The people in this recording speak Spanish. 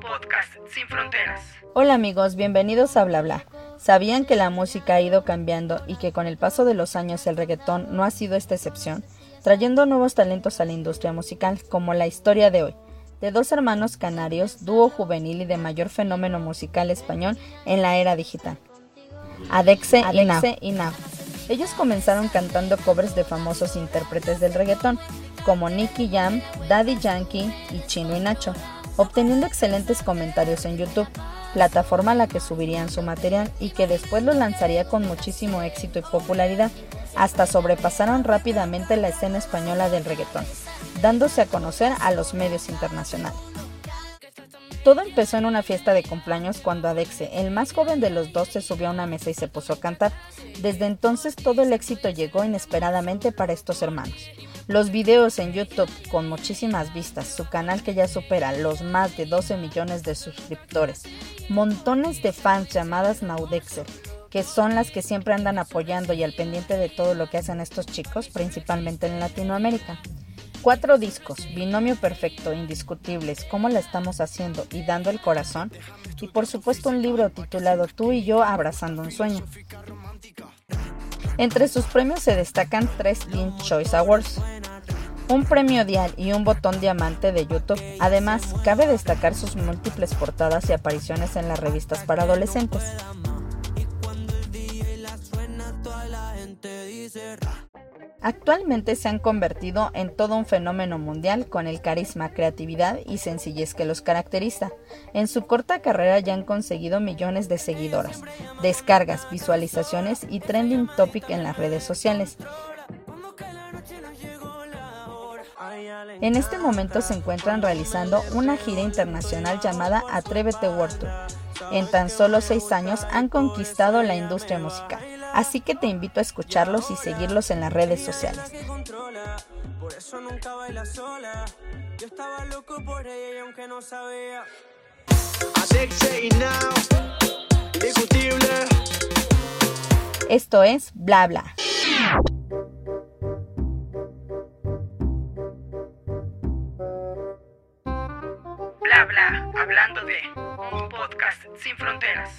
podcast sin fronteras. Hola amigos, bienvenidos a Bla Bla. ¿Sabían que la música ha ido cambiando y que con el paso de los años el reggaetón no ha sido esta excepción, trayendo nuevos talentos a la industria musical, como la historia de hoy, de dos hermanos canarios, dúo juvenil y de mayor fenómeno musical español en la era digital? Adexe, y Nav. Ellos comenzaron cantando covers de famosos intérpretes del reggaetón, como Nicky Jam, Daddy Yankee y Chino y Nacho, obteniendo excelentes comentarios en YouTube, plataforma a la que subirían su material y que después lo lanzaría con muchísimo éxito y popularidad, hasta sobrepasaron rápidamente la escena española del reggaetón, dándose a conocer a los medios internacionales. Todo empezó en una fiesta de cumpleaños cuando Adexe, el más joven de los dos, se subió a una mesa y se puso a cantar. Desde entonces todo el éxito llegó inesperadamente para estos hermanos. Los videos en YouTube con muchísimas vistas, su canal que ya supera los más de 12 millones de suscriptores, montones de fans llamadas Naudexer, que son las que siempre andan apoyando y al pendiente de todo lo que hacen estos chicos, principalmente en Latinoamérica. Cuatro discos, binomio perfecto, indiscutibles, cómo la estamos haciendo y dando el corazón, y por supuesto un libro titulado Tú y yo abrazando un sueño. Entre sus premios se destacan tres Teen Choice Awards, un premio Dial y un botón diamante de YouTube. Además, cabe destacar sus múltiples portadas y apariciones en las revistas para adolescentes. Actualmente se han convertido en todo un fenómeno mundial con el carisma, creatividad y sencillez que los caracteriza. En su corta carrera ya han conseguido millones de seguidoras, descargas, visualizaciones y trending topic en las redes sociales. En este momento se encuentran realizando una gira internacional llamada Atrévete World Tour. En tan solo seis años han conquistado la industria musical. Así que te invito a escucharlos y seguirlos en las redes sociales. Esto es Bla Bla. Bla Bla, hablando de un podcast sin fronteras.